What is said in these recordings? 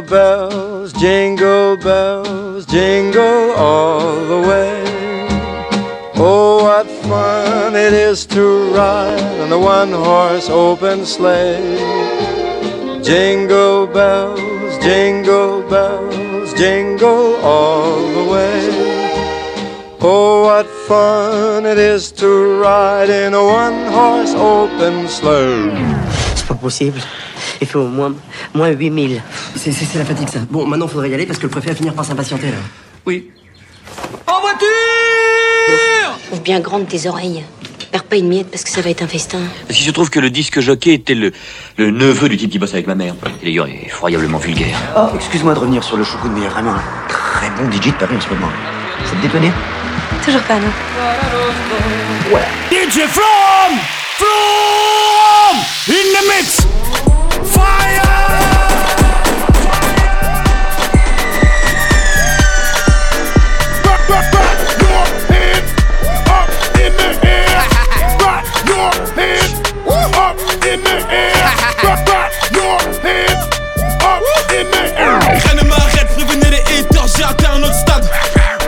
Jingle bells, jingle bells, jingle all the way. Oh, what fun it is to ride on the one horse open sleigh. Jingle bells, jingle bells, jingle all the way. Oh, what fun it is to ride in a one horse open sleigh. Pas possible. Il fait au moins, moins 8000. C'est la fatigue, ça. Bon, maintenant, faudrait y aller parce que le préfet va finir par s'impatienter, là. Oui. En voiture Ouvre bien grande tes oreilles. Perds pas une miette parce que ça va être un festin. Parce qu'il se trouve que le disque jockey était le, le neveu du type qui bosse avec ma mère. Il est effroyablement vulgaire. Oh, excuse-moi de revenir sur le choucroute, mais il y a vraiment un très bon DJ de Paris en ce moment. Ça te détonne Toujours pas, non DJ From! From! In the mix! Fire! Back, back, back your head up in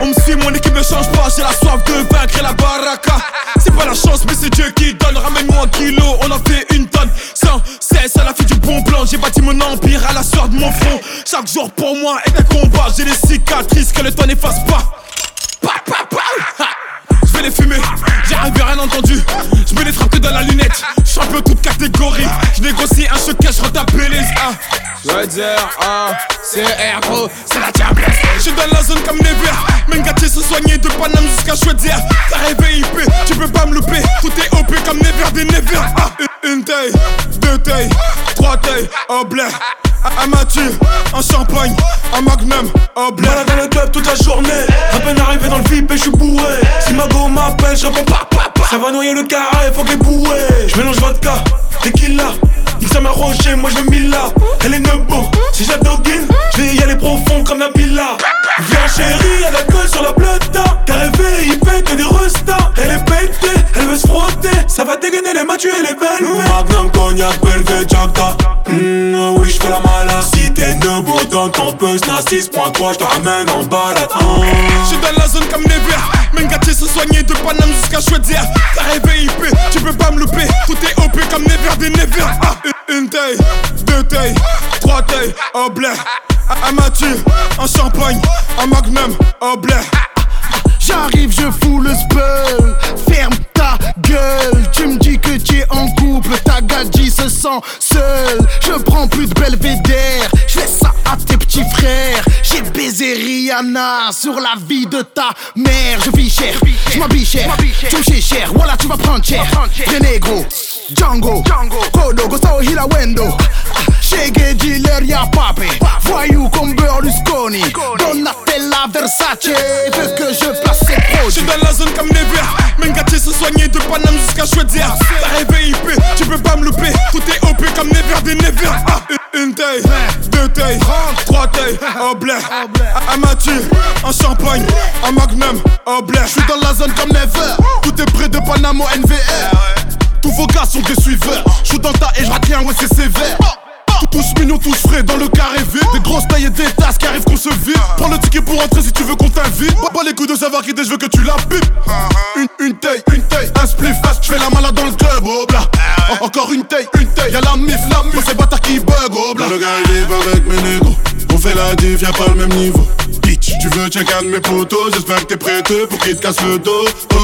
On me suit, mon équipe ne change pas, j'ai la soif de vaincre et la baraka. C'est pas la chance, mais c'est Dieu qui donne. Ramène-moi un kilo, on en fait une tonne. Sans cesse à la fille du bon plan, j'ai bâti mon empire à la sueur de mon front. Chaque jour pour moi est un combat, j'ai des cicatrices que le temps n'efface pas. Pa, pa, pa, vais les fumer, j'ai rêvé rien entendu. Je mets les frappes que dans la lunette. Champion toute catégorie. Je négocie un choc je retape les A. Dire, ah, c'est c'est la diablesse. Je suis dans la zone comme Never. Mengati se soigner de Paname jusqu'à choisir. T'as rêvé IP, tu peux pas me louper. Tout est OP comme Never des Never. Ah, une, une taille, deux tailles, trois tailles, au blé. Un mature, un champagne, un magnum, au blé. Dans le club toute la journée. À peine arrivé dans le VIP et je suis bourré. Si ma go m'appelle, je réponds pas, pas, pas. Ça va noyer le carré, faut qu'elle bourré. Je mélange vodka, tequila. Il ça m'a roché, moi je me mille là. Elle est nebo, si j'adoguine, je vais y aller profond comme Nabila. Viens chérie, elle a colle sur la plata. T'as rêvé, il pète des restas. Elle est pétée, elle veut se frotter. Ça va dégainer les matures et les belles. Magnum, cognac, Belvé, Jacta. Mmh, oui, debout dans ton 6.3, je te ramène en balade. Mmh. Je suis dans la zone comme Never Mengati se soigner de Paname jusqu'à choisir T'as rêvé IP, tu peux pas me louper. Tout est OP comme Never des Never ah, une, taille, deux tailles, trois tailles, au blé. Un mature, un champagne, un magnum, au blé J'arrive, je fous le spell. Ferme ta gueule. Tu me dis que tu es en couple. Ta gadji se sent seule. Je prends plus de belvédère. Je laisse ça à tes petits frères. J'ai baisé Rihanna sur la vie de ta mère. Je vis cher, je m'habille cher. Tu me cher, voilà, tu vas prendre cher. Des négro, Django, Kodo, Gustavo Hila Wendo. Shege dealer, y'a papé. Voyou comme Berlusconi. Donatella Versace. Veut que je place ses Je produits. suis dans la zone comme Never Mengati se soigner de Paname jusqu'à choisir T'as rêvé IP, tu peux pas me louper Tout est OP comme Never des Never ah, une, taille, deux tailles, trois tailles, au blé Un mature, un champagne, un magnum, au blé Je suis dans la zone comme Never. Tout est près de Panama NVR. Tous vos gars sont des suiveurs. Je suis dans ta et je retiens, ouais, c'est sévère. Tous mignons, tous frais dans le carré vide. Des grosses tailles et des tasses qui arrivent qu'on se vide. Prends le ticket pour entrer si tu veux qu'on t'invite. Pas, pas les coups de savoir qui je veux que tu la pipes. Une, une taille, une taille, un spliff, je fais la malade dans le club, oh bla. En- Encore une taille, une taille, y'a la mif, la mif, c'est bâtard qui bug, oh bla. Le gars il est avec mes négros On fait la diff, y'a pas le même niveau Tu veux check un de mes potos J'espère que t'es prêt pour qu'il te casse le dos. Oh.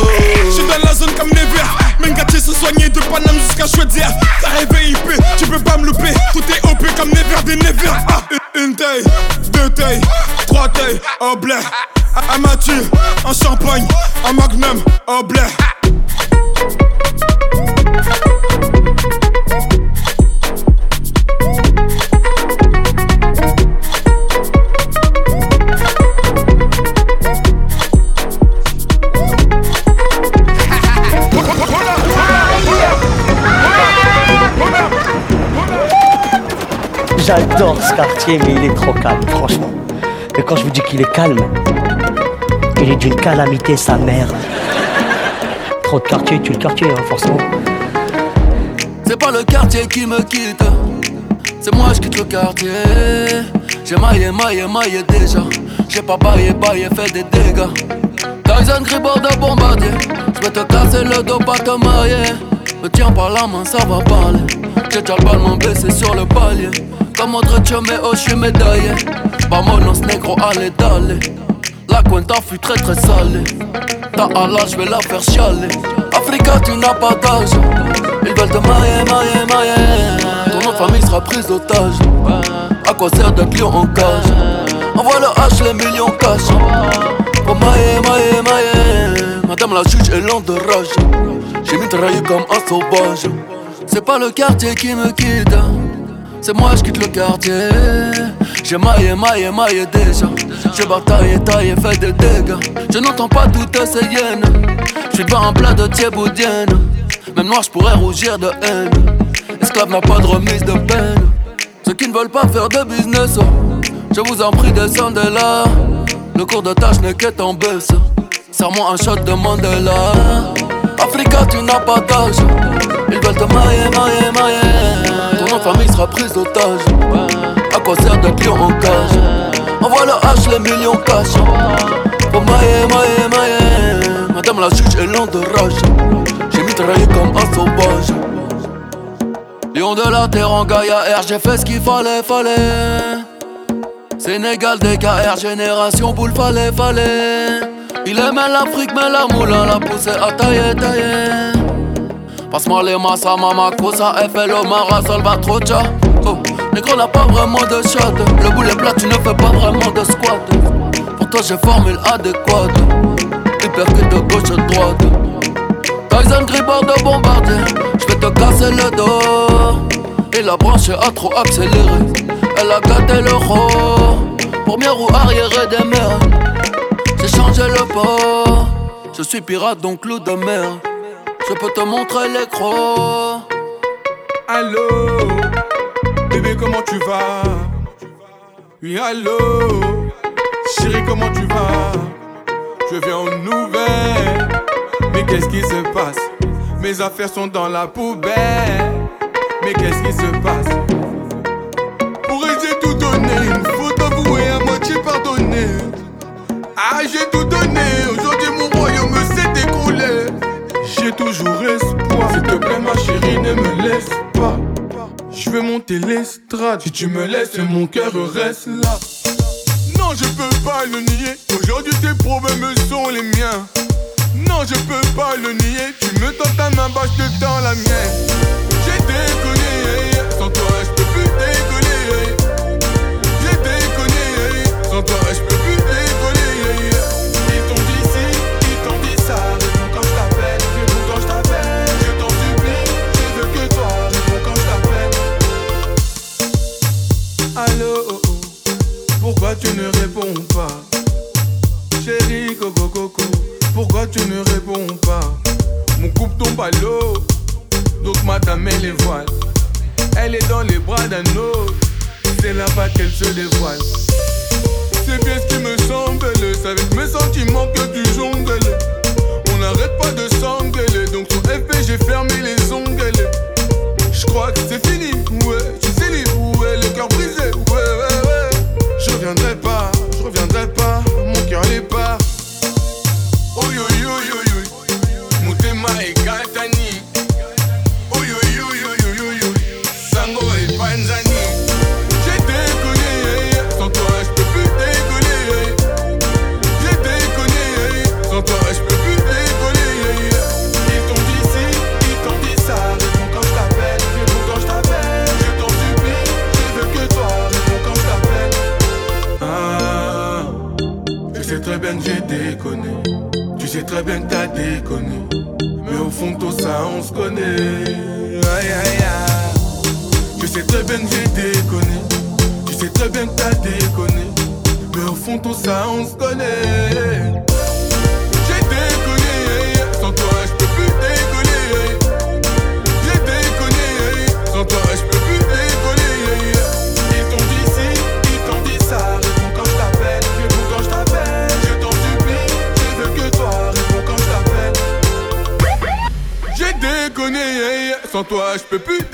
Je suis dans la zone comme Never Mengati se soigner de Paname jusqu'à choisir T'as rêvé IP, tu peux pas me louper. Tout est OP comme Never des Never. Ah, une, taille, deux tailles, trois tailles, au blé. Un mature, un champagne, un magnum, au blé J'adore ce quartier, mais il est trop calme, franchement. Et quand je vous dis qu'il est calme, il est d'une calamité, sa mère. Trop de quartier, tu le quartier, hein, forcément. C'est pas le quartier qui me quitte, c'est moi je quitte le quartier. J'ai maillé, maillé, maillé déjà. J'ai pas baillé, baillé, fait des dégâts. Tyson Gribord de bombardier. J'vais te casser le dos, pas te marier. Me tiens par la main, ça va parler. J'ai déjà le ballon baissé sur le palier. Comme autre mais oh, j'suis médaillé. Vamonos negro, allez. La cuenta fut très très salée. Ta Allah, j'vais la faire chialer. Africa, tu n'as pas d'âge. Ils veulent te mailler, mailler, mailler. Ton nom de famille sera prise d'otage. À quoi sert d'être lion en cage? Envoie le H, les millions cash. Oh mailler, mailler, mailler. Madame la juge est lente de rage. J'ai mitraillé comme un sauvage. C'est pas le quartier qui me quitte. C'est moi, je quitte le quartier. J'ai maillé, maillé, maillé déjà. J'ai bataillé, taillé, fait des dégâts. Je n'entends pas toutes ces hyènes. J'suis pas en plat de thieboudienne. Même noir, j'pourrais rougir de haine. Esclave n'a pas de remise de peine. Ceux qui ne veulent pas faire de business, oh. je vous en prie, descendez là. Le cours de tâche n'est qu'être en baisse. Serre-moi un shot de Mandela. Africa, tu n'as pas d'âge. Ils veulent te mailler, mailler, mailler. Famille sera prise d'otage. À quoi sert d'être lion en cage Envoie le H, les millions cash. Pour mailler, mailler, mailler. Madame la juge est lente de rage. J'ai mitraillé comme un sauvage. Lion de la terre en Gaïa R, j'ai fait ce qu'il fallait, fallait. Sénégal, DKR, génération boule, fallait, fallait. Il aimait l'Afrique, mais la moulin l'a poussé à tailler, tailler. Passe-moi les massa, mama, cosa, FLO, Mara, Salvatrocha. Oh, négro n'a pas vraiment de shot. Le boulet plat, tu ne fais pas vraiment de squat. Pour toi, j'ai formule adéquate. Que de gauche à droite. Tyson Gribord de bombardier. J'vais te casser le dos. Et la branche a trop accéléré. Elle a gâté le roi. Première roue arrière des mers. J'ai changé le port. Je suis pirate donc loup de mer. Je peux te montrer crocs. Allô, bébé, comment tu vas? Oui, allô, chérie, comment tu vas? Je viens aux nouvelles. Mais qu'est-ce qui se passe? Mes affaires sont dans la poubelle. Mais qu'est-ce qui se passe? Pourrais-je tout donner? Une faute avouée à moitié pardonnée. Ah, j'ai tout donné. J'ai toujours espoir. S'il te plaît, ma chérie, ne me laisse pas. Je veux monter l'estrade. Si tu me laisses, mon cœur reste là. Non, je peux pas le nier. Aujourd'hui, tes problèmes sont les miens. Non, je peux pas le nier. Tu me tends ta main, bah je te tends la mienne. J'ai déconné, sans toi, je peux plus décoller. J'ai déconné, sans toi, je peux pourquoi tu ne réponds pas? Chérie, coco, coco, pourquoi tu ne réponds pas? Mon coupe tombe à l'eau, donc madame elle les voile. Elle est dans les bras d'un autre, c'est là-bas qu'elle se dévoile. C'est bien ce qui me semble, c'est avec mes sentiments que tu jongles. On n'arrête pas de s'engueuler, donc sur FP j'ai fermé les ongles. Je crois que c'est fini, ouais, tu sais libre, ouais, le cœur brisé, ouais, ouais. reviendrai pas, je reviendrai pas, mon cœur est pas. Oi oi oi oi oi, mutema ekatani. Oi oi oi oi oi oi, sango epanzani. Sais très bien que t'as déconné. Mais au fond, tout ça, on se connaît. Aïe, aïe, aïe. Je sais très bien que j'ai déconné. Tu sais très bien que t'as déconné. Mais au fond, tout ça, on se connaît. Toi, je peux plus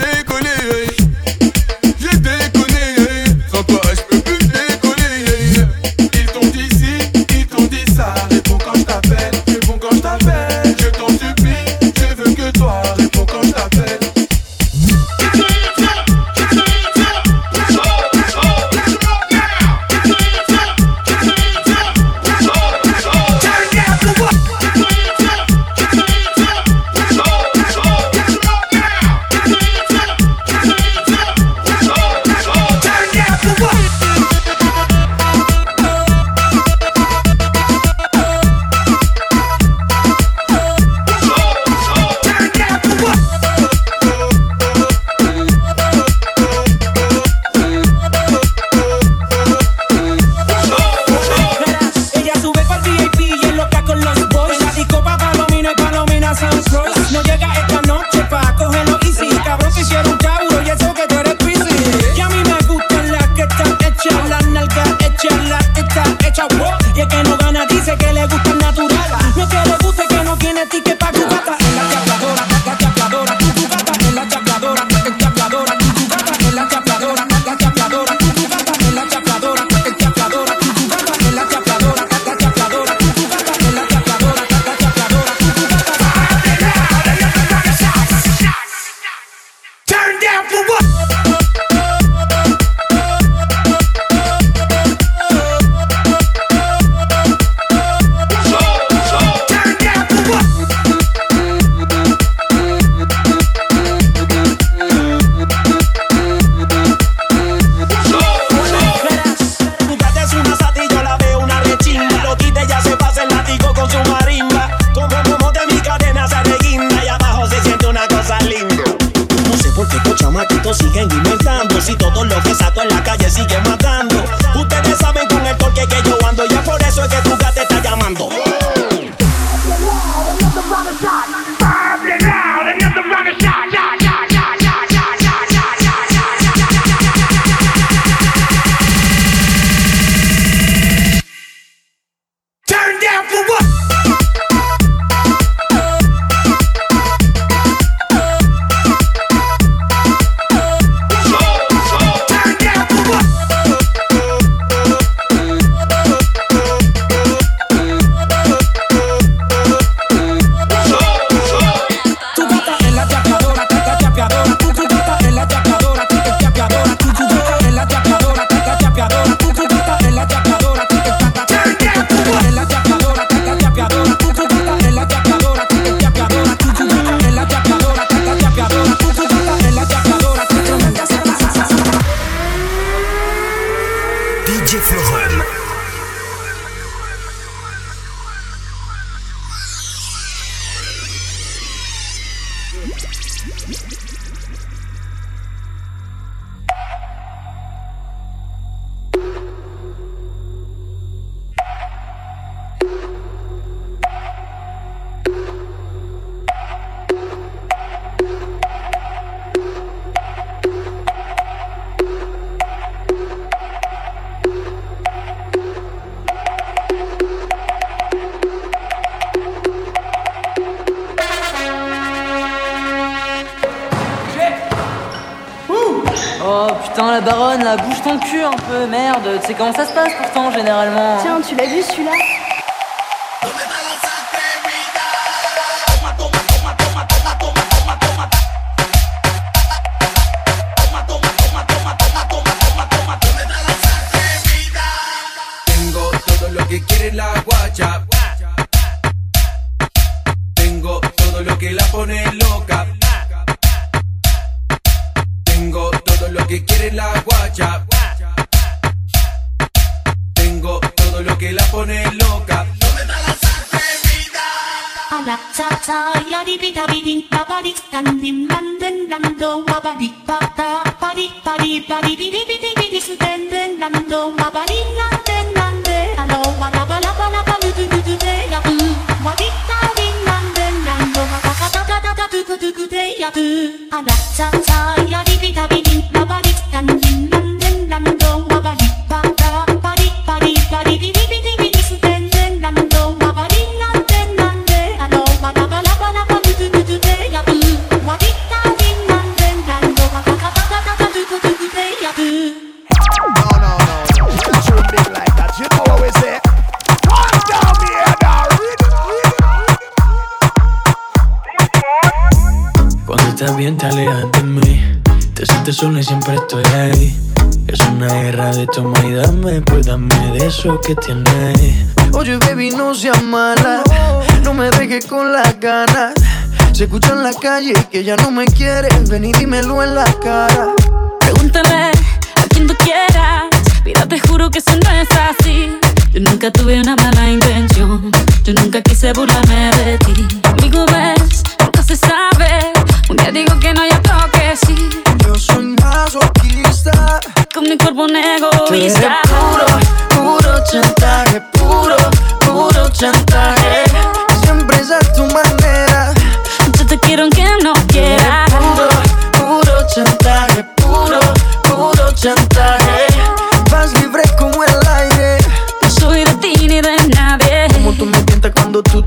comment ça se passe pourtant, généralement. Tiens, tu l'as vu celui-là and that's a time. Eso que tienes Oye baby no seas mala No me dejes con las ganas Se escucha en la calle que ya no me quieres Ven y dímelo en la cara Pregúntale a quien tú quieras. Mira, te juro que eso no es así. Yo nunca tuve una mala intención. Yo nunca quise burlarme de ti. Amigo, ves, nunca se sabe. Un día digo que no, hay otro que sí. Yo soy masoquista Con mi cuerpo un egoísta. puro, puro chantaje Puro, puro chantaje Siempre es a tu manera Yo te quiero aunque no quieras. Puro, puro chantaje Puro, puro chantaje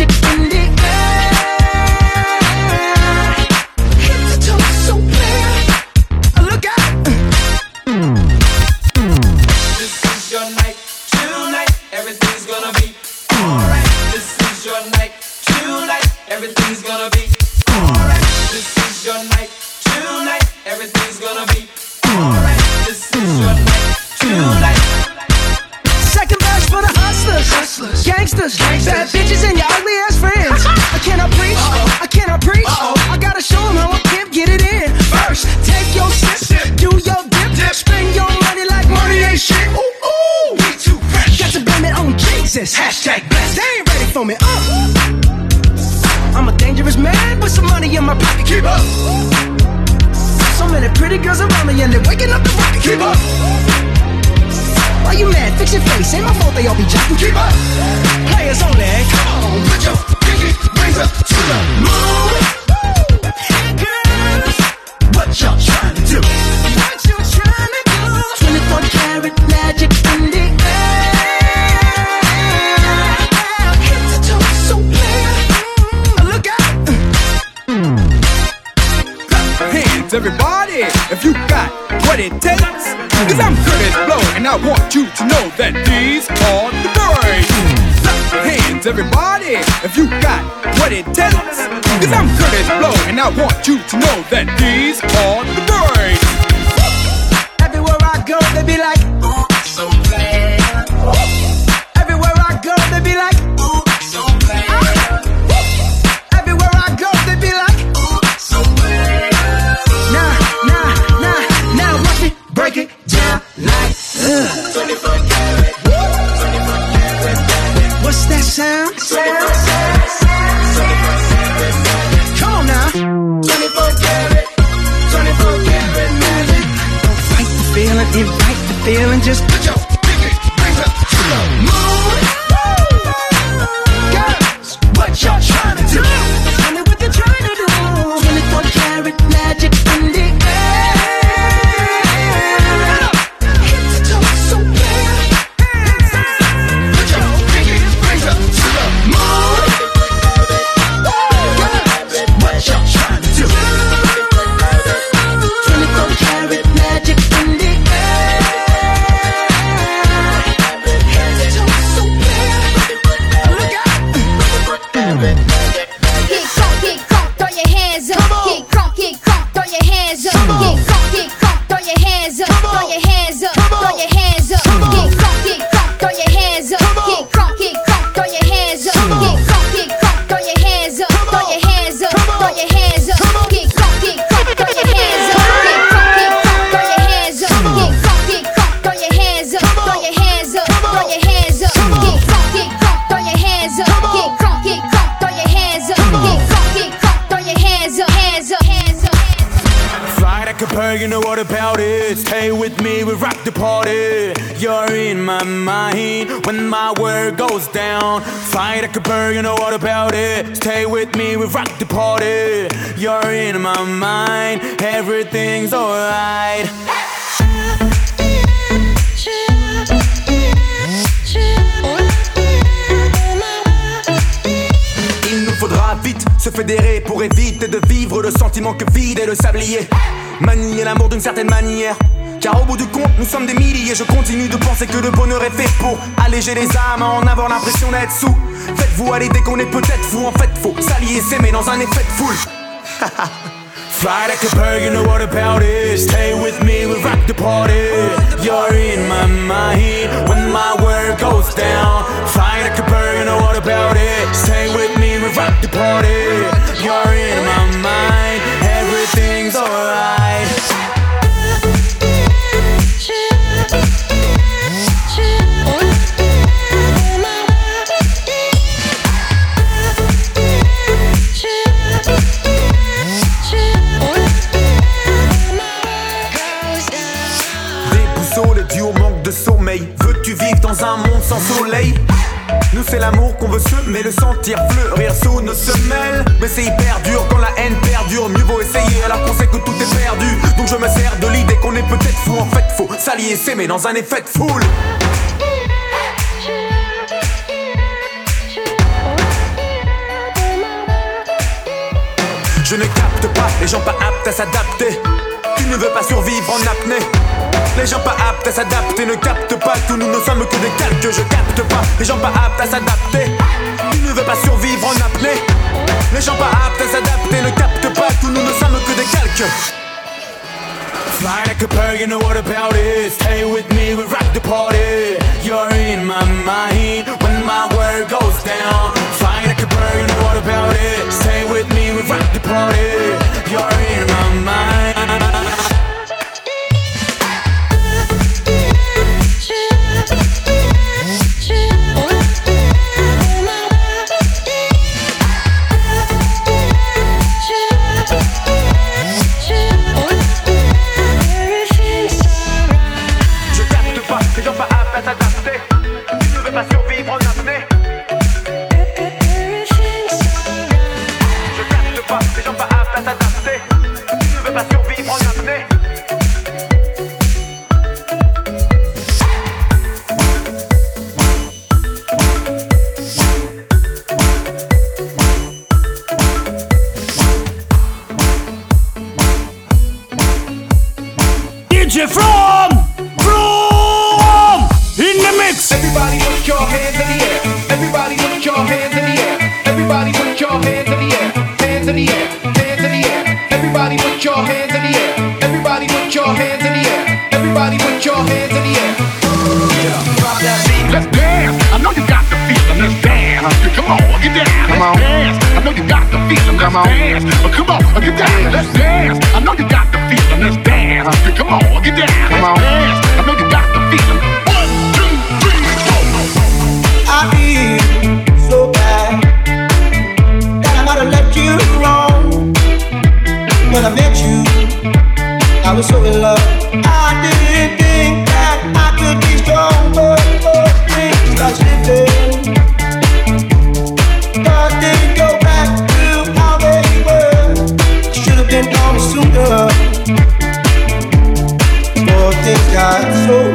chicken. d'une certaine manière. Car au bout du compte, nous sommes des milliers. Je continue de penser que le bonheur est fait pour alléger les âmes, en avoir l'impression d'être sous. Faites-vous aller dès qu'on est peut-être fou. En fait, faut s'allier s'aimer dans un effet de foule. Fly like a bird, you know what about it. Stay with me, we rock the party. You're in my mind when my world goes down. Fly like a bird, you know what about it. Stay with me, we rock the party. You're in my mind, everything's alright. l'amour qu'on veut se mais le sentir fleurir sous nos semelles. Mais c'est hyper dur quand la haine perdure. Mieux vaut essayer alors qu'on sait que tout est perdu. Donc je me sers de l'idée qu'on est peut-être fou. En fait faut s'allier s'aimer dans un effet de foule. Je ne capte pas, les gens pas aptes à s'adapter. Tu ne veux pas survivre en apnée. Les gens pas aptes à s'adapter ne captent pas tout. Nous ne sommes que des calques, je capte pas. Les gens pas aptes à s'adapter. Tu ne veux pas survivre en apnée. Les gens pas aptes à s'adapter ne captent pas tout. Nous ne sommes que des calques. Fly like a bird, you know what about it Stay with me, we rock the party You're in my mind when my world goes down Fly like a bird, you know what about it Stay with me, we rock the party You're in my mind got so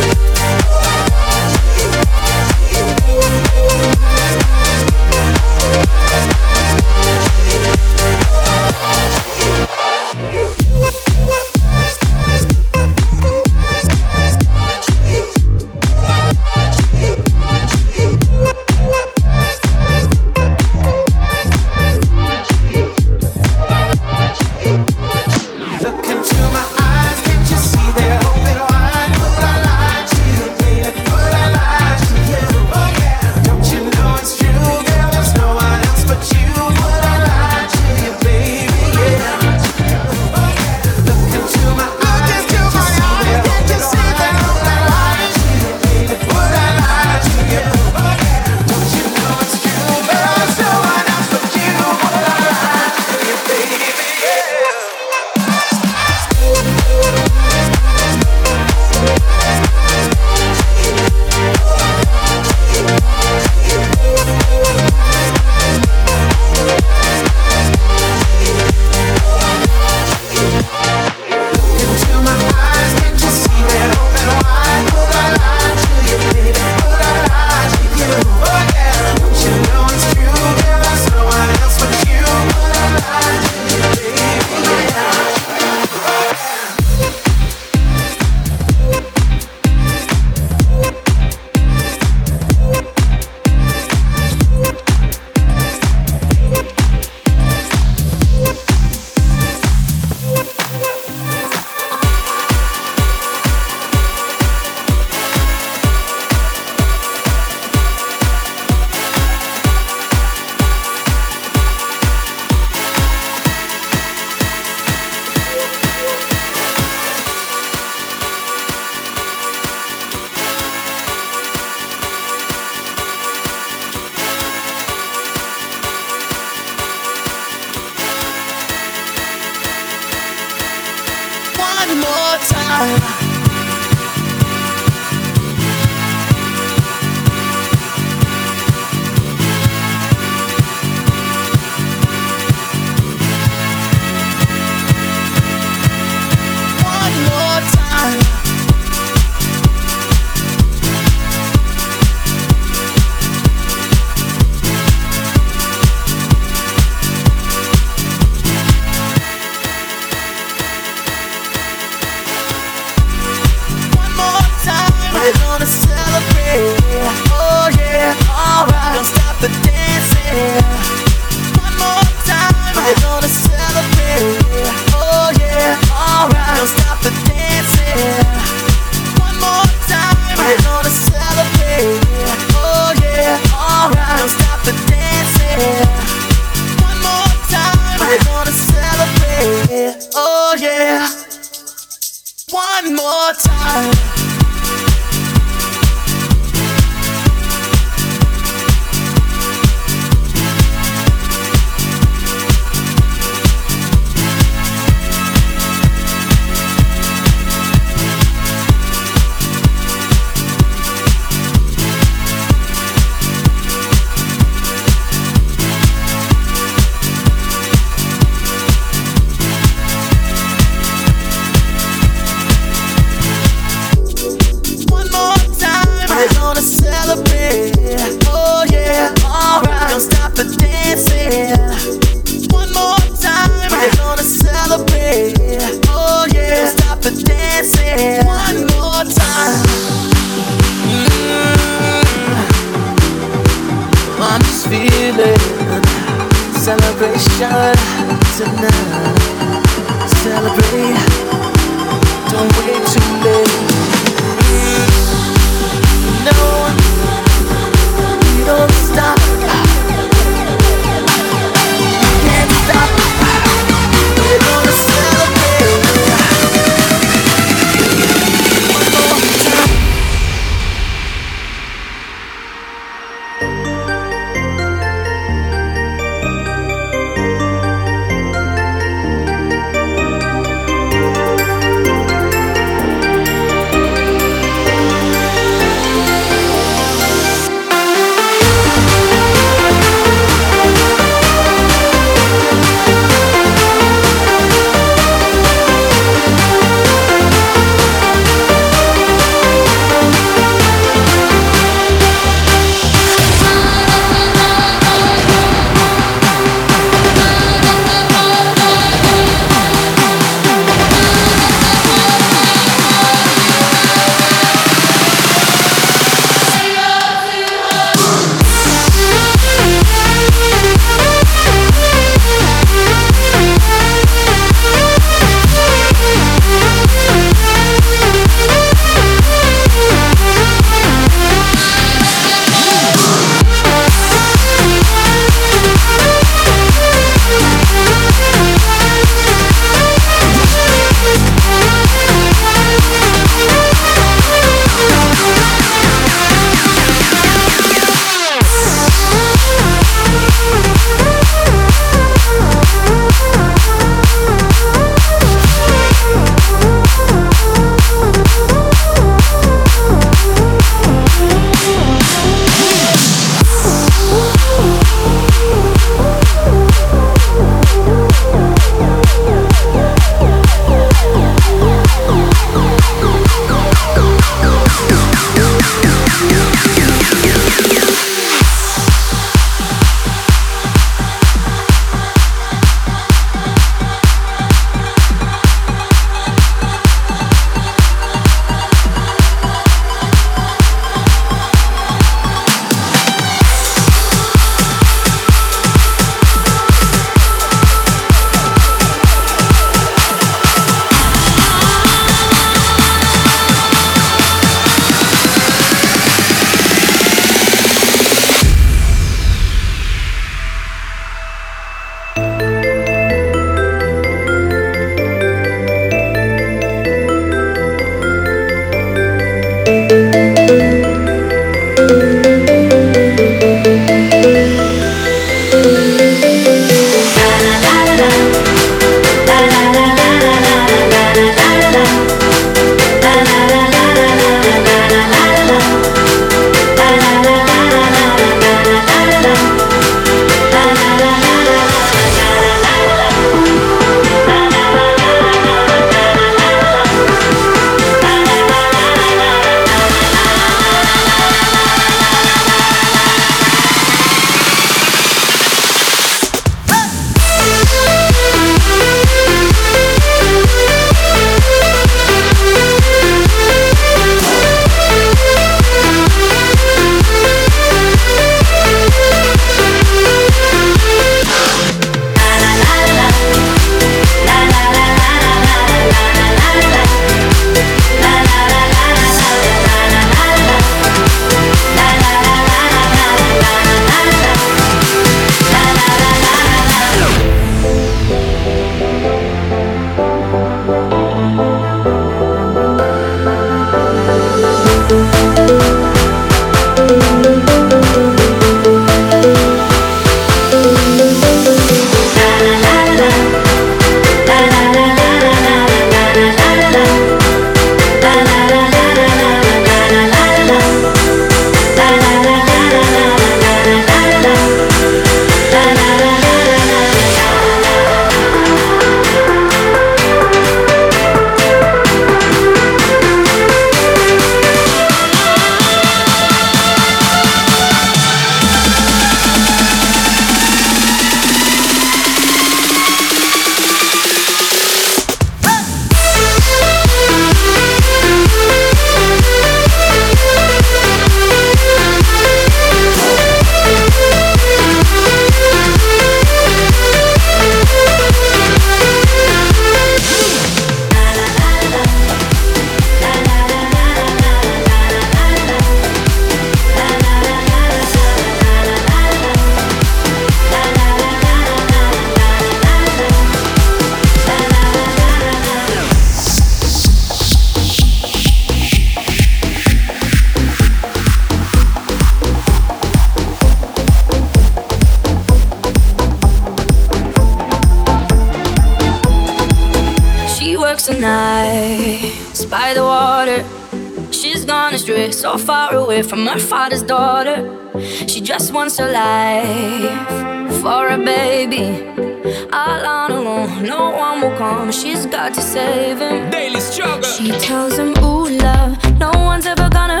save him. Daily struggle. She tells him, Ooh, love, no one's ever gonna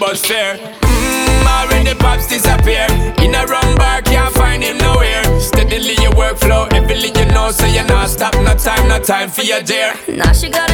bus fare. Mmm, already pops disappear. In a wrong bar, can't find him nowhere. Steadily your workflow, everything you know, so you're not stop. No time, no time for your dear. Now she gotta.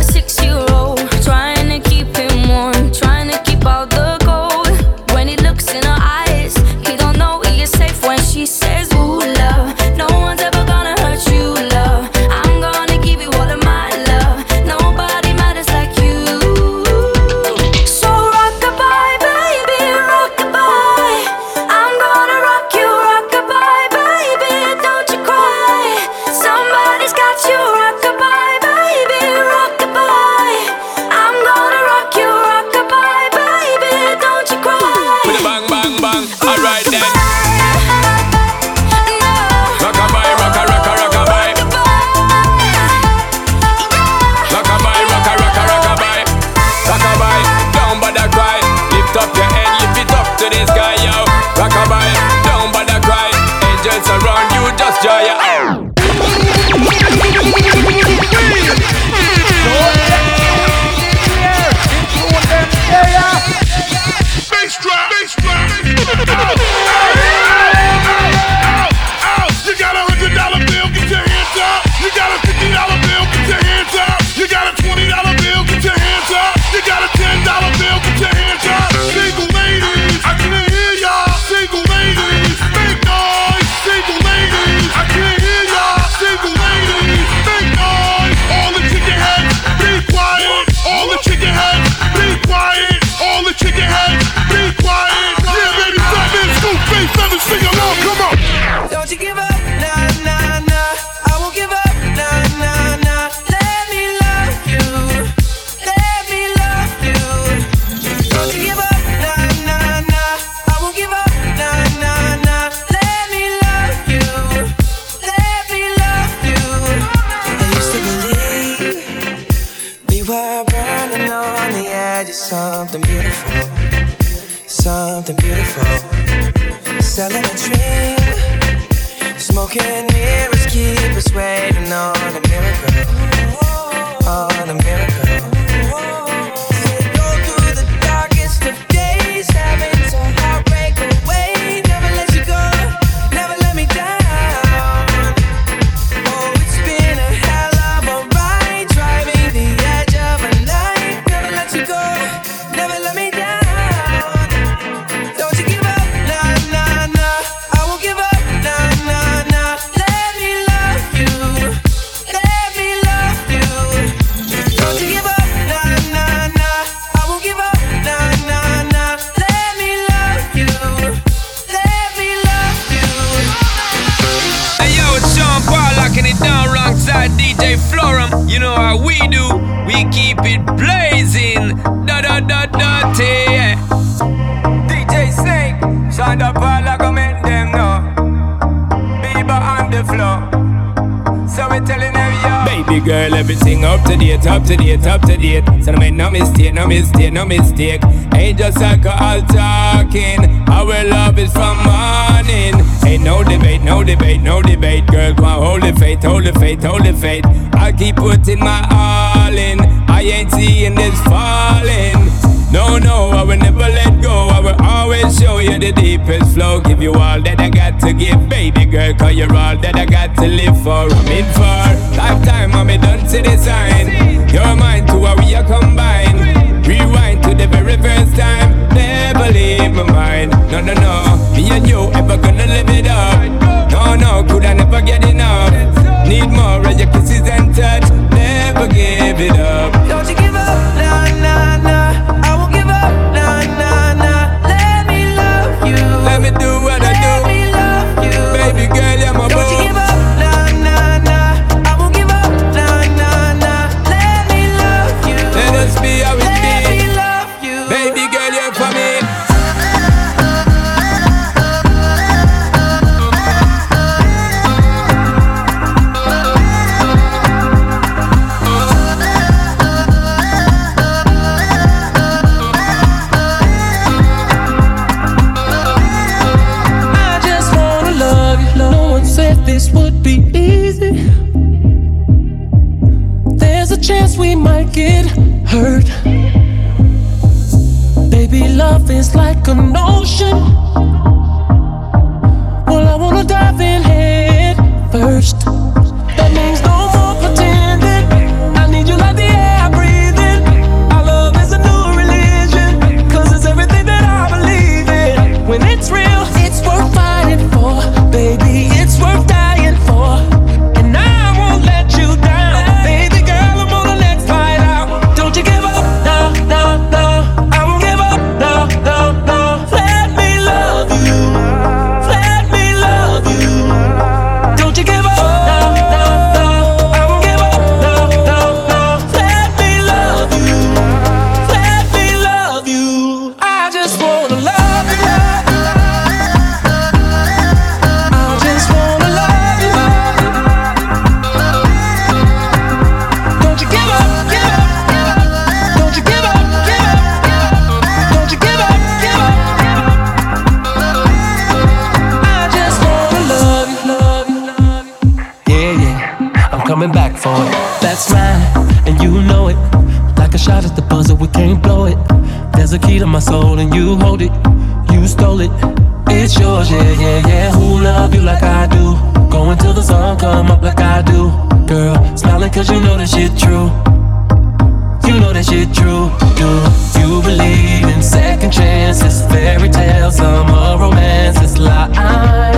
no mistake, no mistake. Ain't just alcohol talking. Our love is from morning. Ain't no debate, no debate, no debate. Girl, come on, hold the faith, hold the faith, hold the faith. I keep putting my all in. I ain't seeing this falling. No, no, I will never let go. I will always show you the deepest flow. Give you all that I got to give, baby girl. Cause you're all that I got to live for. I'm in for lifetime, I'm done to the sign. You're to where we are come It's yours, yeah, yeah, yeah. Who love you like I do? Going till the sun come up like I do. Girl, smiling cause you know that shit true. You know that shit true. Do you believe in second chances, fairy tales, summer romances, lies?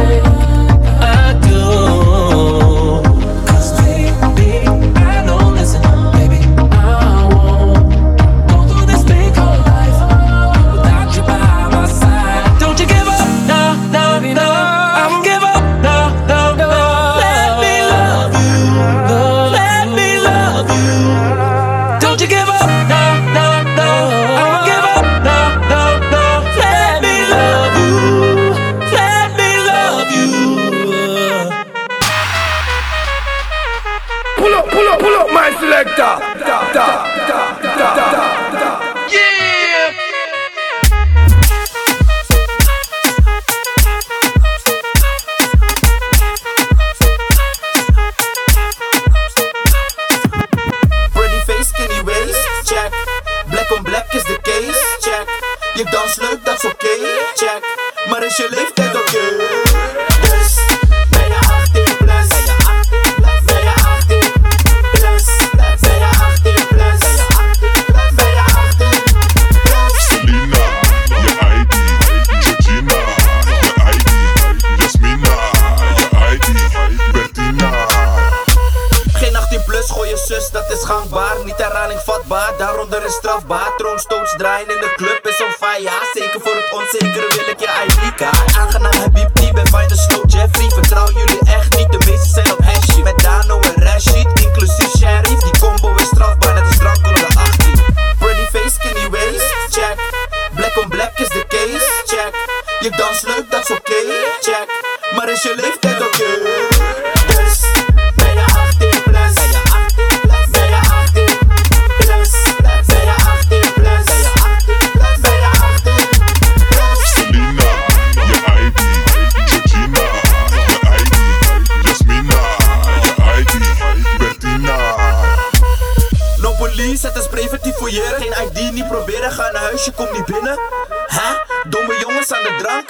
jongens aan de drank.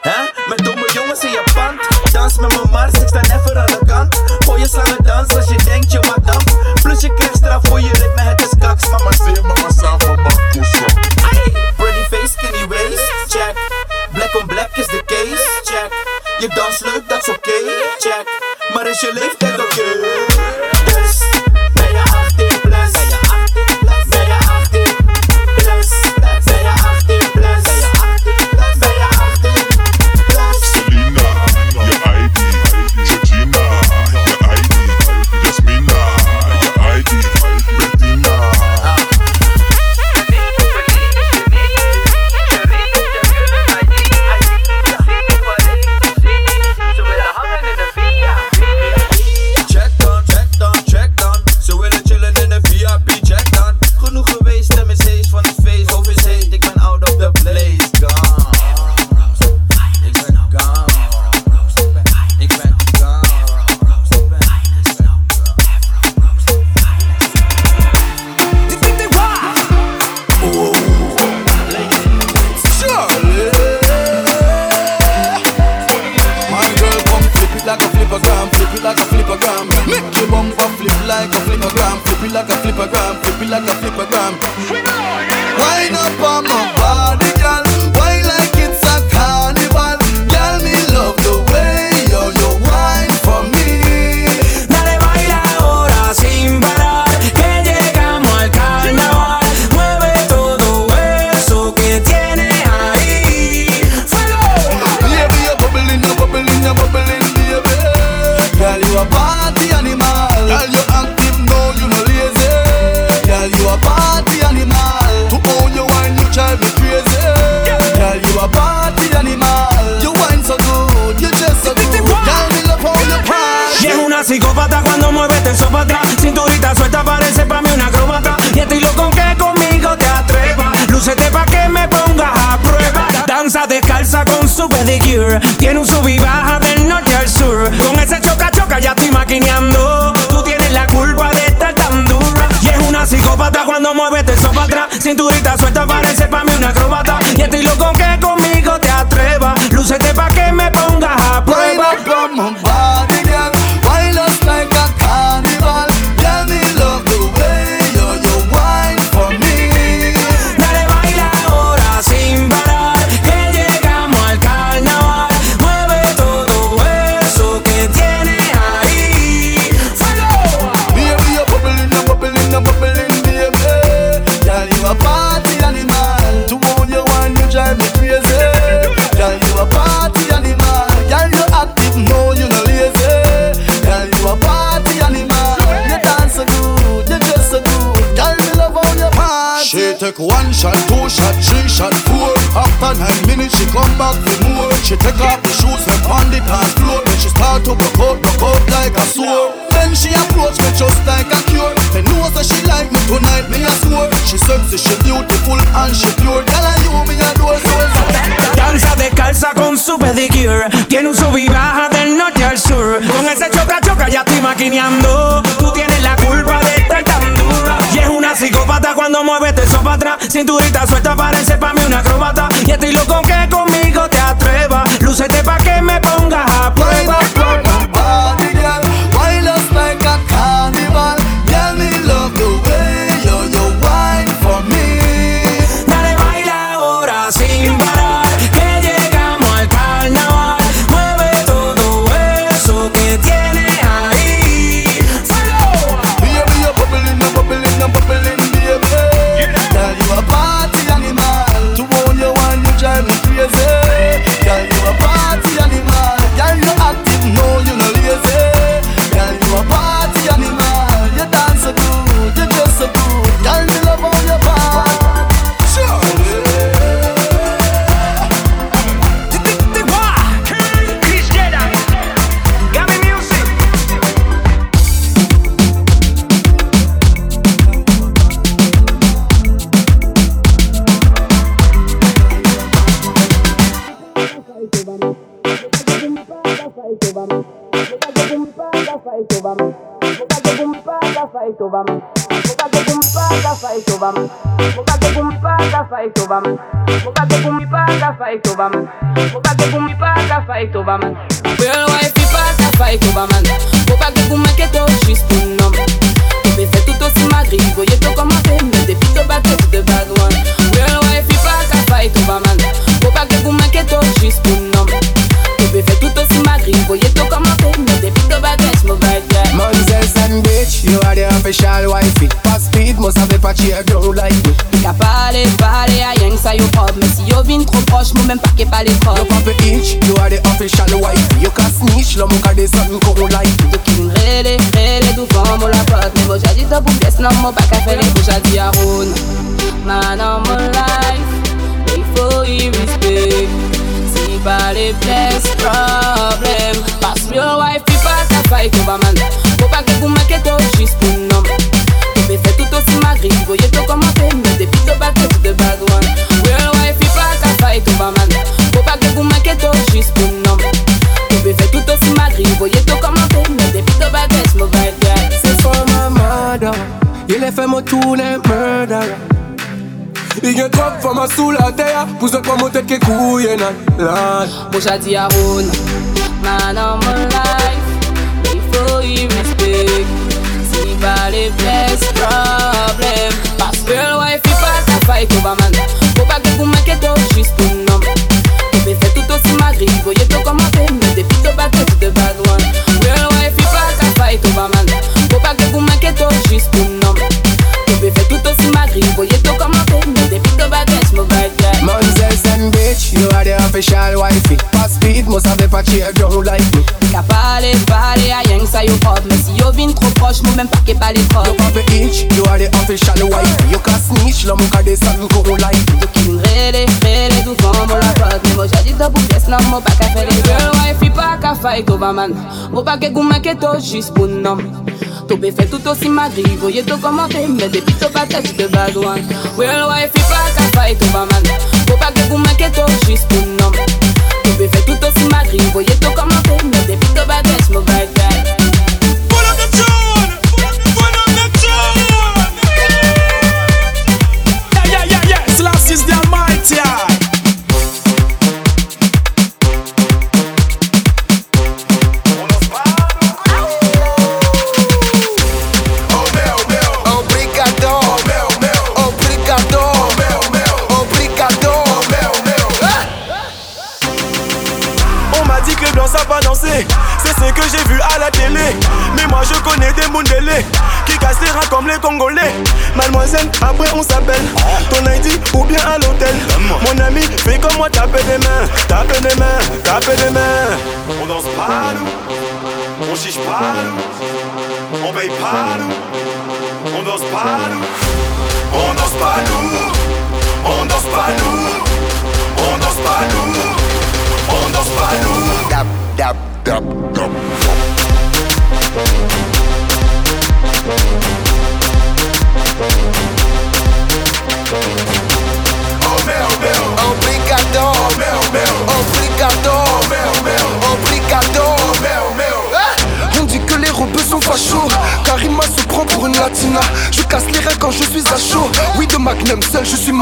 hè? Met domme jongens in je pand. Dans met mijn mars, ik sta even aan de kant. Voor je slange dans als je denkt je wat dan. Plus je krijgt straf voor je ritme, het is kaks. Mama je mama samen, mama poesel. Pretty face, skinny waist, check. Black on black is the case, check. Je dans leuk, dat is oké, check. Maar is je leeftijd oké? Okay? cinturita suelta, parece pa' mí una acrobata. Y estoy loco faitovam mukate kumipanda faitovam mukate kumipanda faitovam mukate kumipanda faitovam Real wife pata faitovam mukate kumaketo shispunom Tobe fait tout aussi magri voyez tout comment fait mais depuis te battre de bad one Real wife pata faitovam mukate kumaketo shispunom you are the official wifey. Pas speed, moi savais pas cheer girl like me. Qu'à parler, parler, à rien que ça yo pop Mais si yo vin trop proche, moi même pas qu'est pas les trop You pop a inch, you are the official wifey. You can snitch, l'homme cas des sons qu'on like me. Donc il rele, rele, d'où fond, moi la pote Mais moi j'ai dit ou pièce, non, moi pas qu'à faire les bouches à dire à Man on my life, il faut y respect Si pas les bless, problem Pass real wife, il pas ta fight over man gringo, you took on my payment, they put the back to the bad one. Real wife, you plaque à fight over man. Faut pas que vous manquez tout juste pour nom. Vous buvez tout aussi ma gringo, you took on my payment, they put the back to my bad guy. C'est for my mother, il est fait mon tourner murder. Il y a trop de femmes sous la terre, pousse de quoi mon tête qui couille et nan, nan. Moi j'ai dit à Rona, man of my life, before you mistake. Everybody face problem. Parce que le wifi pas ta faille Cobaman Faut pas que vous m'inquiétez oh, juste un homme Vous fait tout aussi madrid Voyez tout comment t'es Mais depuis te battre de bad one Real wifi pas ta faille Cobaman Faut pas que vous m'inquiétez oh, juste un homme Vous fait tout aussi madrid Voyez tout comment t'es Mais depuis te battre je me bats Monselle bitch, you are the official wifey. Pas speed, moi savais pas cheer girl like me. Qu'à parler, parler, à rien que ça yo pop Mais si yo vin trop proche, moi même pas qu'est pas les trop You pop a inch, you are the official wifey. You can snitch, l'homme cas des sons qu'on like me. Il rele, rele, d'où fond, moi la pote Mais moi j'ai dit ou pièce, non, moi pas qu'à faire les girl wife, il pas qu'à fight over man Moi pas qu'à goûter qu'est juste pour nom Tobé fait tout aussi magri, voyez tout commenter Mais des pito pas tête de bad one Real wife, pas qu'à fight over man pa ge gouman ke to jis pou nom. Tobe fe tout osi madri, voye to komante Me depi to bages, mo bagay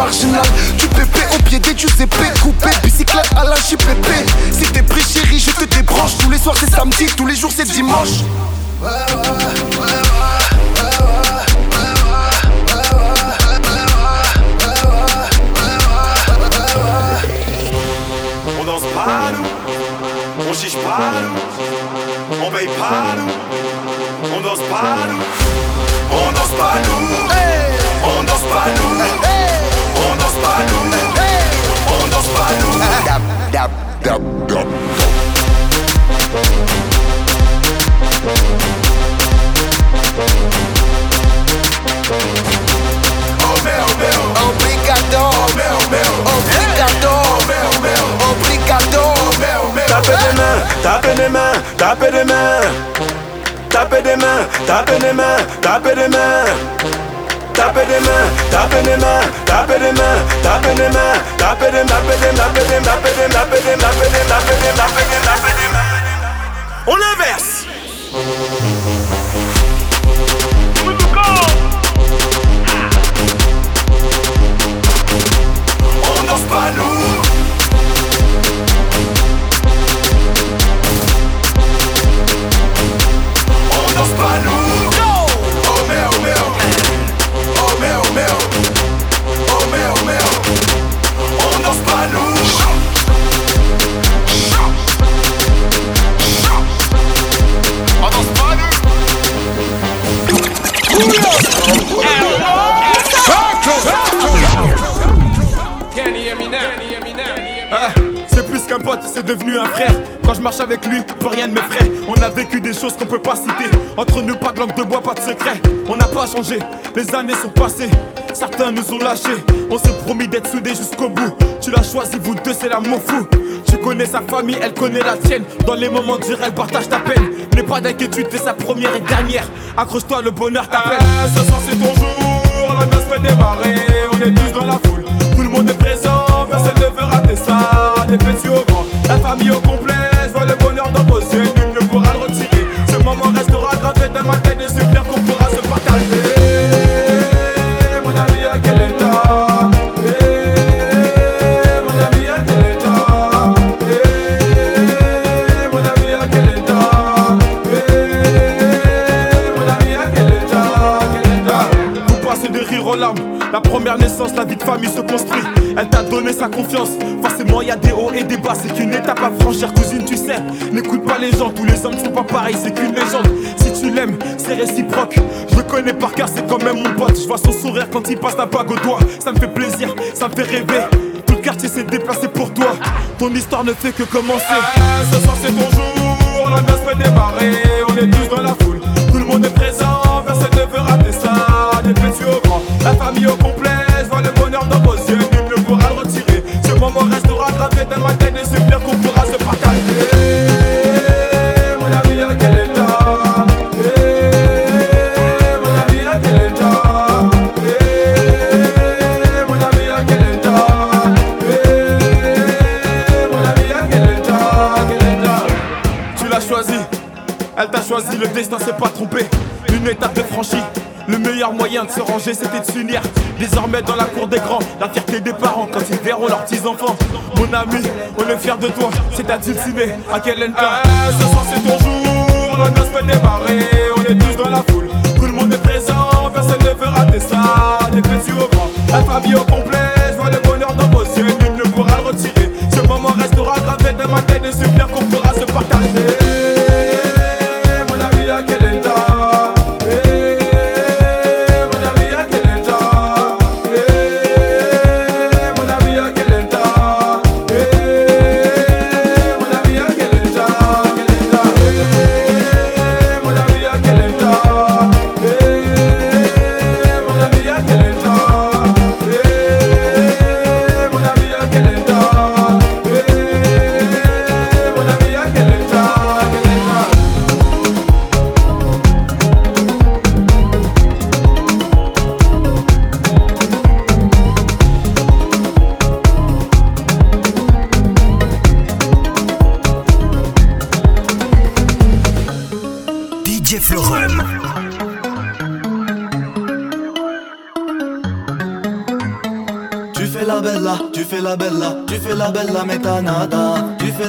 박수 나 tapez des mains Tapez des mains, tapez des mains, tapez des mains Tapez des mains, tapez des mains, tapez des mains, tapez des mains, tapez des mains, tapez des mains, tapez des mains, tapez des mains, tapez des mains, tapez des mains, tapez des mains, tapez des mains, tapez des mains. On inverse. Les années sont passées. Certains nous ont lâchés. On s'est promis d'être soudés jusqu'au bout. Tu l'as choisi, vous deux, c'est l'amour fou. Tu connais sa famille, elle connaît la tienne. Dans les moments durs, elle partage ta peine. N'aie pas d'inquiétude, c'est sa première et dernière. Accroche-toi, le bonheur t'appelle. ce soir, c'est ton jour. La noce démarrer. On est tous dans la Forcément, y a des hauts et des bas. C'est qu'une étape à franchir, cousine, tu sais. N'écoute pas les gens, tous les hommes sont pas pareils. C'est qu'une légende. Si tu l'aimes, c'est réciproque. Je le connais par cœur, c'est quand même mon pote. Je vois son sourire quand il passe la bague au doigt. Ça me fait plaisir, ça me fait rêver. Tout le quartier s'est déplacé pour toi. Ton histoire ne fait que commencer. ce soir, c'est ton jour. La noce fait démarrer. On est tous dans la foule. Tout le monde est présent. Personne ne veut rater ça. Des petits au grand. La famille au complet. Elle t'a choisi, le destin s'est pas trompé. Une étape de franchie. Le meilleur moyen de se ranger, c'était de s'unir. Désormais, dans la cour des grands, la fierté des parents quand ils verront leurs petits-enfants. Mon ami, on est fiers de toi, c'est à ciné, à quel état Ce soir, c'est ton jour, la noce peut démarrer. On est tous dans la foule, tout le monde est présent, personne ne veut rater ça. Des petits au la famille au complet.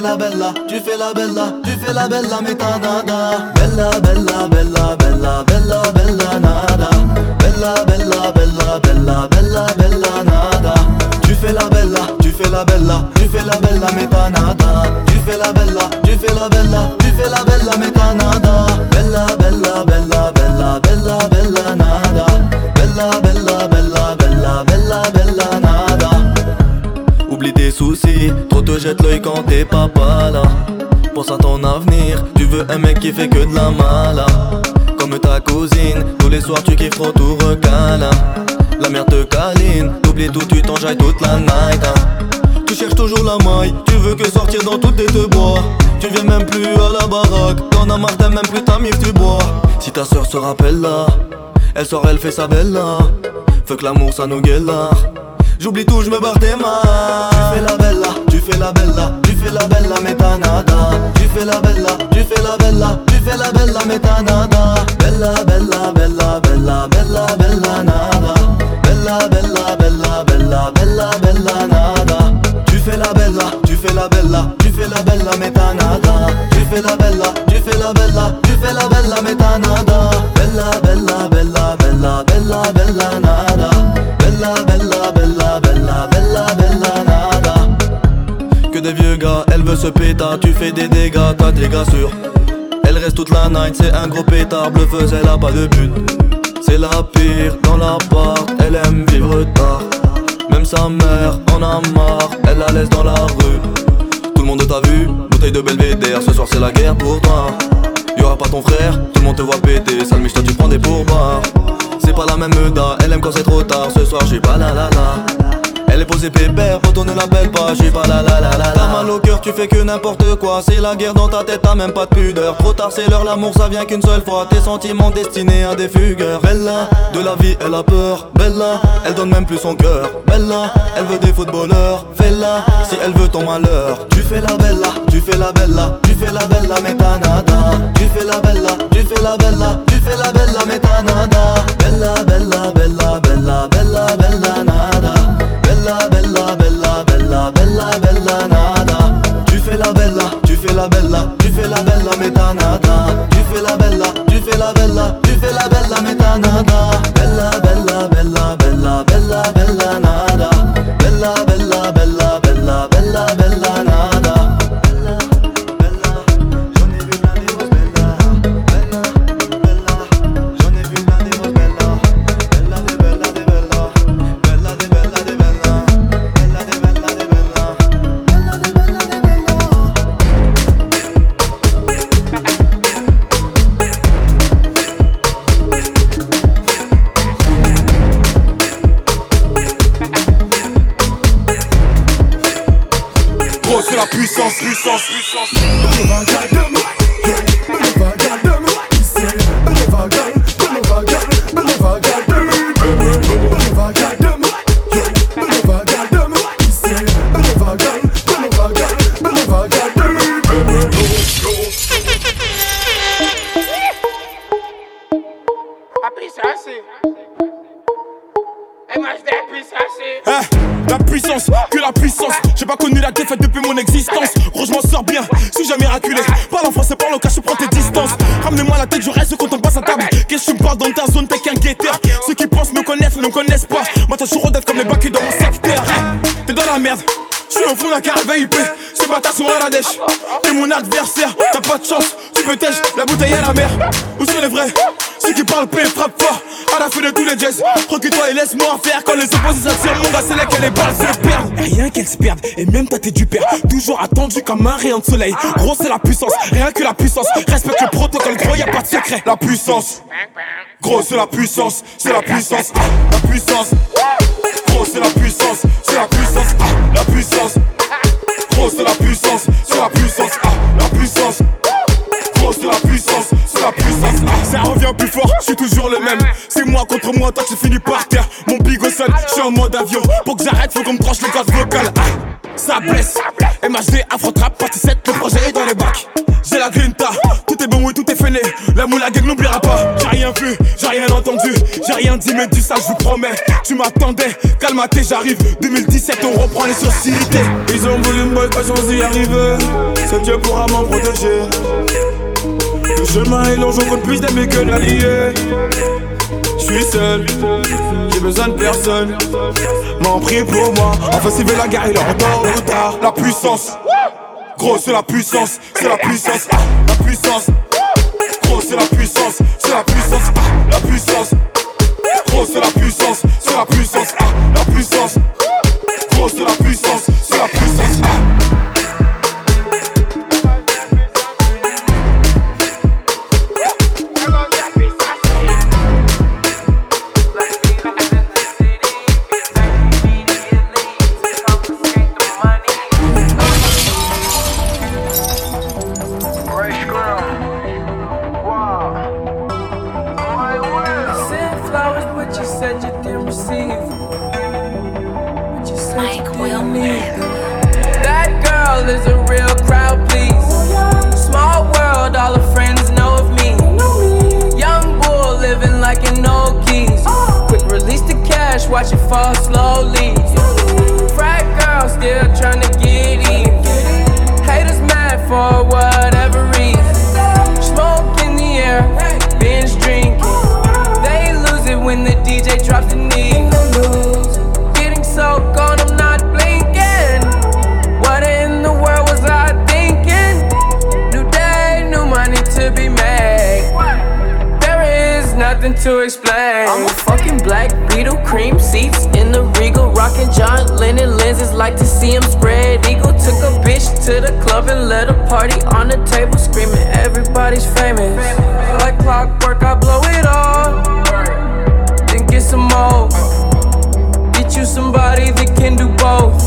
Fais la bella, tu fais la bella, tu fais la bella mais nada Bella, bella, bella, bella, bella, fait que de la mala Comme ta cousine, tous les soirs tu kiffes trop tout recala La mère te câline, t'oublies tout, tu t'enjailles toute la night hein. Tu cherches toujours la maille, tu veux que sortir dans toutes tes te bois. Tu viens même plus à la baraque, t'en as marre, t'aimes même plus ta mif, tu bois. Si ta soeur se rappelle là, elle sort, elle fait sa belle là que l'amour ça nous guéla J'oublie tout, je me barre tes mains. Tu fais la bella, tu fais la bella, tu fais la bella mais t'as nada. Tu fais la bella, tu fais la bella, tu fais la bella mais t'as nada. Bella, bella, bella, bella, bella, bella, nada. Bella, bella, bella, bella, bella, bella, nada. Tu fais la bella, tu fais la bella, tu fais la bella mais t'as nada. Tu fais la bella, tu fais la bella, tu fais la bella se pétard, tu fais des dégâts, t'as des gars sûrs Elle reste toute la night, c'est un gros pétard, bleufeuse, elle a pas de but C'est la pire dans l'appart, elle aime vivre tard Même sa mère en a marre, elle la laisse dans la rue Tout le monde t'a vu, bouteille de belvédère, ce soir c'est la guerre pour toi. Y'aura pas ton frère, tout le monde te voit péter, sale toi tu prends des pourboires. C'est pas la même meuda, elle aime quand c'est trop tard, ce soir j'ai pas la la la. Elle est posée pépère, on ne l'appelle pas, j'ai pas la la la la T'as mal au cœur, tu fais que n'importe quoi. C'est la guerre dans ta tête, t'as même pas de pudeur. Trop tard c'est l'heure, l'amour ça vient qu'une seule fois. Tes sentiments destinés à des fugueurs. Bella, de la vie elle a peur. Bella, elle donne même plus son cœur. Bella, elle veut des footballeurs Fais-la, si elle veut ton malheur. Tu fais la bella, tu fais la bella Tu fais la bella mais t'as nada. Tu fais la bella, tu fais la bella Tu fais la bella mais t'as nada. Bella, bella, bella, bella, bella, bella, nada la bella, tu fais la bella, mais t'as nada. Tu fais la bella, puissance. La puissance, que la puissance. J'ai pas connu la défaite depuis mon existence. Jamais raculé. Parle en français, parle au cas, je prends tes distances. Ramenez-moi la tête, je reste quand on passe à table. Qu'est-ce que tu me parles dans ta zone, t'es qu'un guetteur. Ceux qui pensent me connaissent, ne me connaissent pas. Moi, t'as toujours d'être comme les bacs dans mon secteur. T'es dans la merde. Je suis au fond d'un carré VIP, c'est pas ta à la dèche. T'es mon adversaire, t'as pas de chance, tu peux tèche, la bouteille à la mer. Où sont les vrais? Ceux qui parlent paix frappe fort, à la fin de tous les jazz. Recule-toi et laisse-moi faire quand les opposés s'attirent. Mon gars, c'est là que les balles se perdent. Rien qu'elles se perdent, et même t'es du père. Toujours attendu comme un rayon de soleil. Gros, c'est la puissance, rien que la puissance. Respecte le protocole, gros, y a pas de secret. La puissance, gros, c'est la puissance, c'est la puissance, la puissance. Gros, c'est la puissance, c'est la puissance, la puissance. Gros, c'est la puissance, c'est la puissance. Je suis toujours le même. C'est moi contre moi, toi tu finis par terre. Mon big son, je suis en mode avion. Pour que j'arrête, faut qu'on me tranche le gaz vocal. Ça blesse. MHD, Afro Trap, partie 7, le projet est dans les bacs. J'ai la grinta, tout est bon, oui, tout est fainé. La moula gang n'oubliera pas. J'ai rien vu, j'ai rien entendu, j'ai rien dit, mais dis ça, je vous promets. Tu m'attendais, calme-toi, j'arrive. 2017, on reprend les sociétés. Ils ont voulu me boycotter, j'en suis arrivé. C'est Dieu pourra m'en protéger. Le chemin est long, j'en compte plus d'amis que d'alliés. Je suis seul, j'ai besoin de personne. M'en prie pour moi. Enfin, s'il la guerre, il est en retard. La puissance. Gros, c'est la puissance, c'est la puissance, la puissance. Gros, c'est la puissance, c'est la puissance, la puissance. Gros, c'est la puissance, c'est la puissance, la puissance. Need. That girl is a real crowd, please. Small world, all her friends know of me. Young bull living like an old keys. Quick release the cash, watch it fall slowly. Frat girl still trying to to explain. I'm a fucking black beetle, cream seats in the regal, rocking John Lennon lenses. Like to see him spread eagle. Took a bitch to the club and let a party on the table, screaming everybody's famous. Like clockwork, I blow it all, then get some more. Get you somebody that can do both.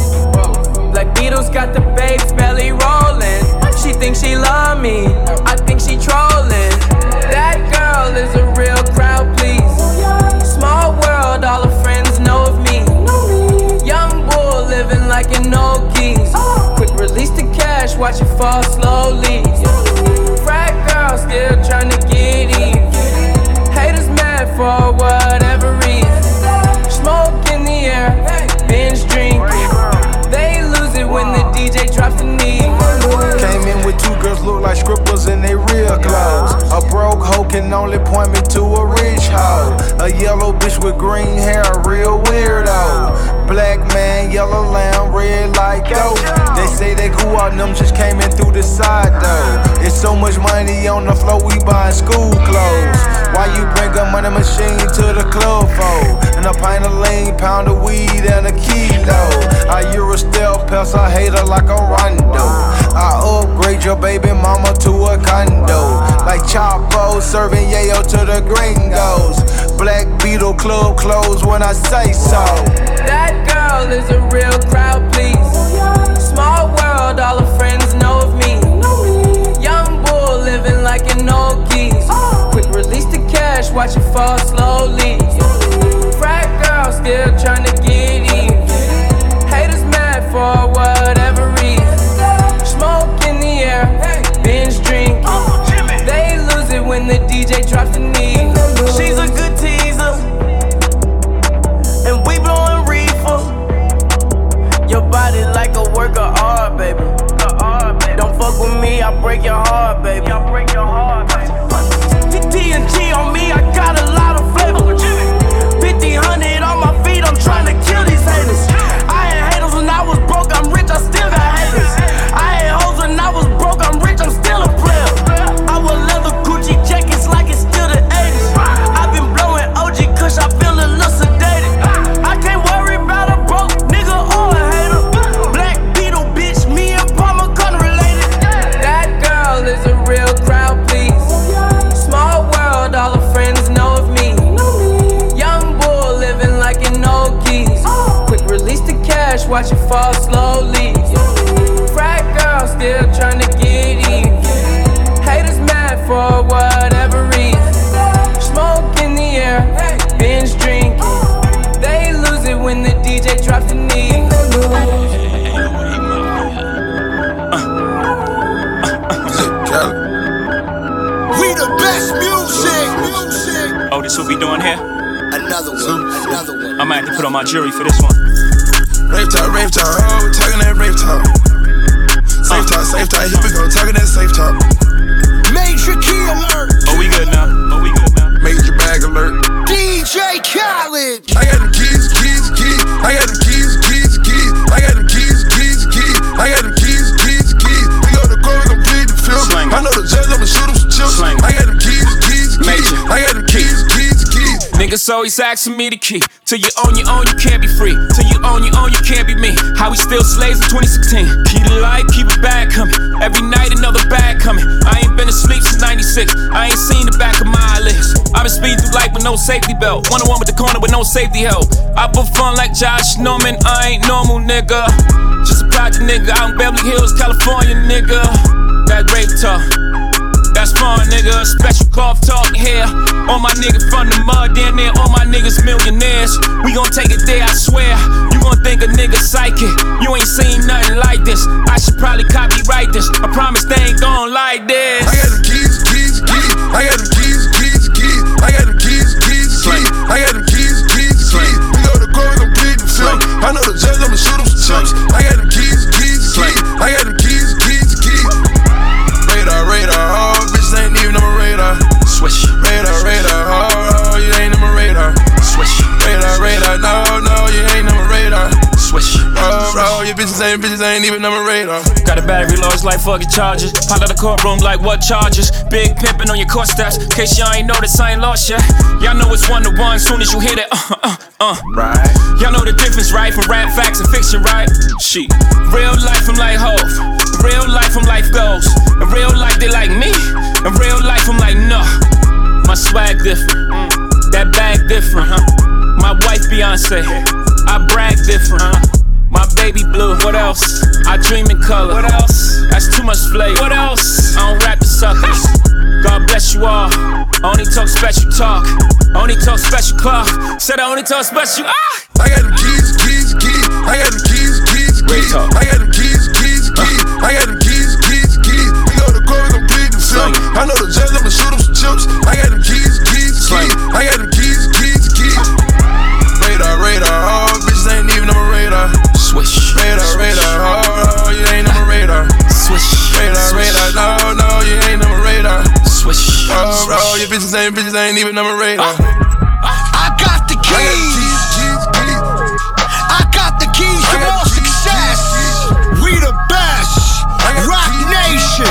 Black Beatles got the babes belly rolling. She thinks she love me, I think she trolling. That girl is a watch it fall slowly. Frat girl still trying to get even. Haters mad for whatever reason. Smoke in the air, binge drink. They lose it when the DJ drops the knee. Came in with two girls look like scribbles in they real clothes. A broke hoe can only point me to a rich hoe. A yellow bitch with green hair, a real weirdo. Black man, yellow lamb, red like dope. They say they cool out, them just came in through the side though. It's so much money on the floor, we buying school clothes. Why you bring a money machine to the club for? And a pint of lean, pound of weed, and a kilo. I Euro still pest, I hate her like a rondo. I upgrade your baby mama to a condo. Like Chapo serving yayo to the gringos. Black Beetle Club closed when I say so. That girl is a real crowd, please. Small world, all her friends know of me. Young bull living like an old geese. Quick release the cash, watch it fall slowly. Frat girl still trying to always asking me the key. Till you own your own, you can't be free. Till you own your own, you can't be me. How we still slaves in 2016. Keep the light, keep it bag coming. Every night another bag coming. I ain't been asleep since 96. I ain't seen the back of my eyelids. I've been speeding through life with no safety belt. One on one with the corner with no safety help. I put fun like Josh Norman. I ain't normal, nigga. Just a project nigga in Beverly Hills, California, nigga. That rape talk. Fun, nigga. Special cough talk here. All my niggas from the mud, down there. All my niggas millionaires. We gon' take it there, I swear. You gon' think a nigga psychic. You ain't seen nothing like this. I should probably copyright this. I promise they ain't gon' like this. I got them keys, keys, keys. I got them keys, keys, keys. I got them keys, keys, keys. I got them keys, keys, keys. We go to court, we gon' plead the fifth. I know the judge, I'ma shoot him some chips. I got them keys, keys, keys. I got them your bitches ain't, ain't even on my radar. Got a battery large like fucking charges. Pop out the courtroom like what charges? Big pimpin' on your court steps. Case y'all ain't noticed, I ain't lost yet. Y'all know it's one to one. Soon as you hit it. uh, uh, uh. Right. Y'all know the difference, right? From rap facts and fiction, right? Shit. Real life, I'm like Hov. real life, I'm life goes. In real life, they like me. In real life, I'm like, no. My swag different. That bag different, huh? My wife Beyonce. I brag different, huh? My baby blue, what else? I dream in color, what else? That's too much flavor, what else? I don't rap the suckers. God bless you all. Only talk special talk. Only talk special clock. Said I only talk special. Ah! I got them keys, keys, keys. I got them keys, keys, keys. I got them keys, keys, keys. I got them keys, keys, keys. We go to court, we gon' plead the film. I know the judge, I'ma shoot him some chips. I got them keys, keys, keys. I got them keys, keys, keys. Radar, radar, oh, bitches ain't even on my radar. Swish. Radar, radar, oh, oh, you ain't on my radar. Swish. Radar, oh, radar, no, no, you ain't on my radar. Swish. Oh, oh, your bitches ain't, bitches ain't even on my radar. I got the keys. I got the keys to more success. We the best. Rock Nation.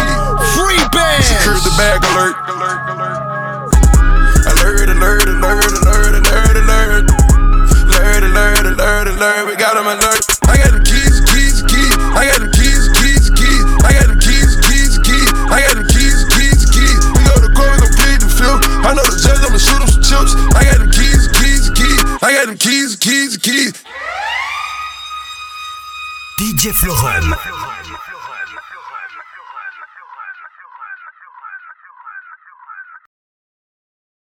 Free band. Secure the bag alert. Alert, alert, alert, alert, alert, alert. Alert, alert, alert, alert. We got 'em alert. Them keys, keys, keys. DJ Florum.